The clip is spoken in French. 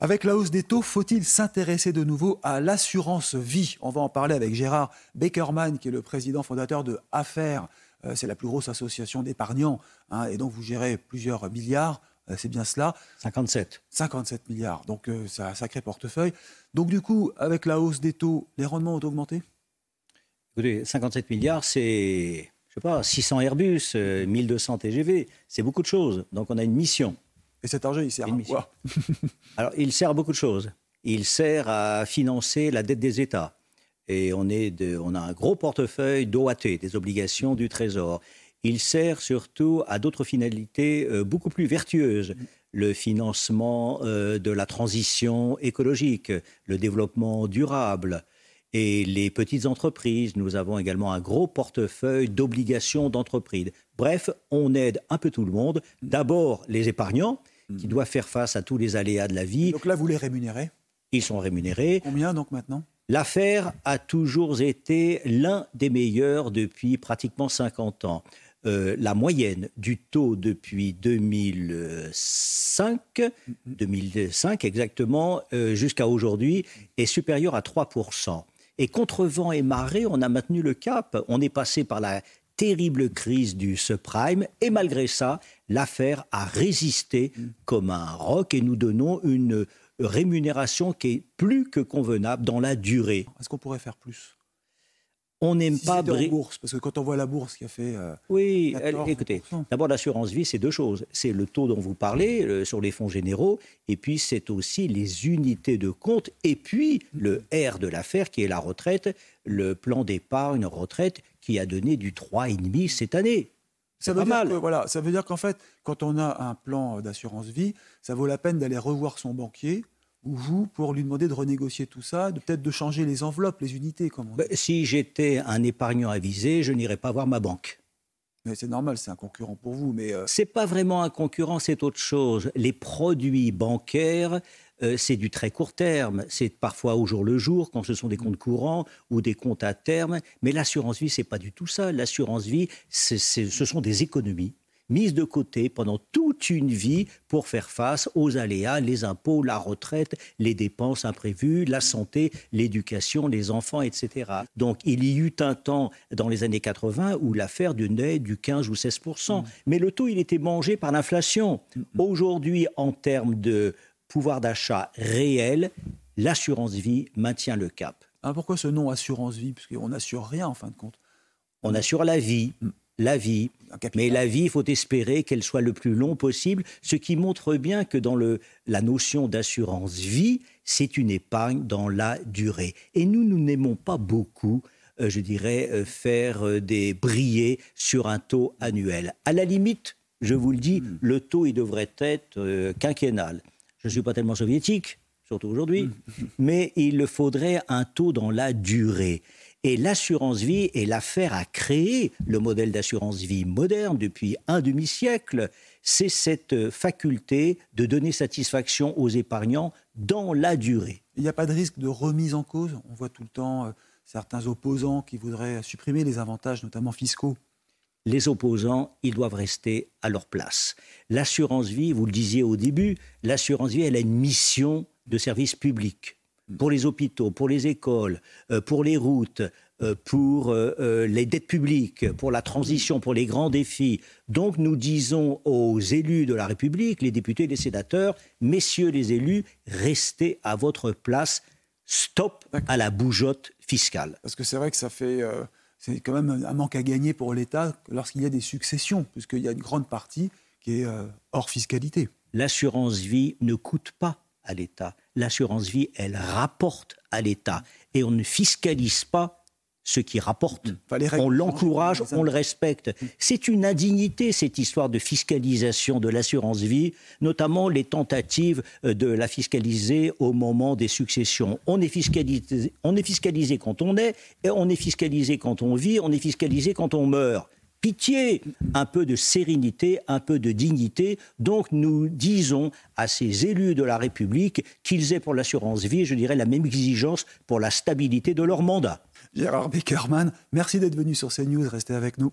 Avec la hausse des taux, faut-il s'intéresser de nouveau à l'assurance vie? On va en parler avec Gérard Beckerman, qui est le président fondateur de Affaires. Euh, c'est la plus grosse association d'épargnants, hein, et donc vous gérez plusieurs milliards. Euh, c'est bien cela 57. 57 milliards, donc euh, c'est un sacré portefeuille. Donc du coup, avec la hausse des taux, les rendements ont augmenté? Écoutez, 57 milliards, c'est, je sais pas, 600 Airbus, 1200 TGV, c'est beaucoup de choses. Donc on a une mission. Et cet argent, il sert à quoi Alors, il sert à beaucoup de choses. Il sert à financer la dette des États. Et on, est on a un gros portefeuille d'OAT, des obligations du Trésor. Il sert surtout à d'autres finalités euh, beaucoup plus vertueuses. Le financement euh, de la transition écologique, le développement durable, et les petites entreprises. Nous avons également un gros portefeuille d'obligations d'entreprise. Bref, on aide un peu tout le monde. D'abord les épargnants, qui doivent faire face à tous les aléas de la vie. Donc là, vous les rémunérez Ils sont rémunérés. Combien donc maintenant? L'affaire a toujours été l'un des meilleurs depuis pratiquement 50 ans. Euh, la moyenne du taux depuis 2005, 2005 exactement, euh, jusqu'à aujourd'hui, est supérieure à 3%. Et contre vent et marée, on a maintenu le cap. On est passé par la terrible crise du subprime. Et malgré ça, l'affaire a résisté comme un roc et nous donnons une rémunération qui est plus que convenable dans la durée. Est-ce qu'on pourrait faire plus? On n'aime pas la bourse parce que quand on voit la bourse qui a fait euh, oui écoutez d'abord l'assurance vie c'est deux choses c'est le taux dont vous parlez sur les fonds généraux et puis c'est aussi les unités de compte et puis le R de l'affaire qui est la retraite le plan d'épargne retraite qui a donné du 3,5 cette année. Ça veut, dire Que, voilà, ça veut dire qu'en fait, quand on a un plan d'assurance vie, ça vaut la peine d'aller revoir son banquier ou vous pour lui demander de renégocier tout ça, de peut-être de changer les enveloppes, les unités. Comme ben, si j'étais un épargnant avisé, je n'irais pas voir ma banque. Mais c'est normal, c'est un concurrent pour vous. Mais euh... c'est pas vraiment un concurrent, c'est autre chose. Les produits bancaires euh, c'est du très court terme. C'est parfois au jour le jour, quand ce sont des comptes courants ou des comptes à terme. Mais l'assurance vie, c'est pas du tout ça. L'assurance vie, ce sont des économies mises de côté pendant toute une vie pour faire face aux aléas, les impôts, la retraite, les dépenses imprévues, la santé, l'éducation, les enfants, etc. Donc il y eut un temps dans les années 80 où l'affaire donnait du 15 ou 16% mmh. Mais le taux, il était mangé par l'inflation. Mmh. Aujourd'hui, en termes de pouvoir d'achat réel, l'assurance vie maintient le cap. Ah, pourquoi ce nom assurance vie? Parce qu'on n'assure rien en fin de compte. On assure la vie. Mm. La vie. Mais la vie, il faut espérer qu'elle soit le plus long possible, ce qui montre bien que dans le, la notion d'assurance vie, c'est une épargne dans la durée. Et nous, nous n'aimons pas beaucoup euh, je dirais, euh, faire euh, des briller sur un taux annuel. À la limite, je vous le dis, mm. le taux, il devrait être quinquennal. Je ne suis pas tellement soviétique, surtout aujourd'hui, mais il faudrait un taux dans la durée. Et l'assurance vie est l'affaire à créer le modèle d'assurance vie moderne depuis un demi-siècle. C'est cette faculté de donner satisfaction aux épargnants dans la durée. Il n'y a pas de risque de remise en cause? On voit tout le temps euh, certains opposants qui voudraient supprimer les avantages, notamment fiscaux les opposants, ils doivent rester à leur place. L'assurance vie, vous le disiez au début, l'assurance vie, elle a une mission de service public pour les hôpitaux, pour les écoles, euh, pour les routes, euh, pour euh, les dettes publiques, pour la transition, pour les grands défis. Donc nous disons aux élus de la République, les députés, les sénateurs, messieurs les élus, restez à votre place, stop à la bougeotte fiscale. Parce que c'est vrai que ça fait c'est quand même un manque à gagner pour l'État lorsqu'il y a des successions, puisqu'il y a une grande partie qui est euh, hors fiscalité. L'assurance vie ne coûte pas à l'État. L'assurance vie, elle rapporte à l'État. Et on ne fiscalise pas ce qui rapporte. On l'encourage, on le respecte. C'est une indignité, cette histoire de fiscalisation de l'assurance vie, notamment les tentatives euh, de la fiscaliser au moment des successions. On est fiscalisé, on est fiscalisé quand on est, et on est fiscalisé quand on vit, on est fiscalisé quand on meurt pitié, un peu de sérénité, un peu de dignité. Donc nous disons à ces élus de la République qu'ils aient pour l'assurance vie, je dirais, la même exigence pour la stabilité de leur mandat. Gérard Beckerman, merci d'être venu sur CNews, restez avec nous.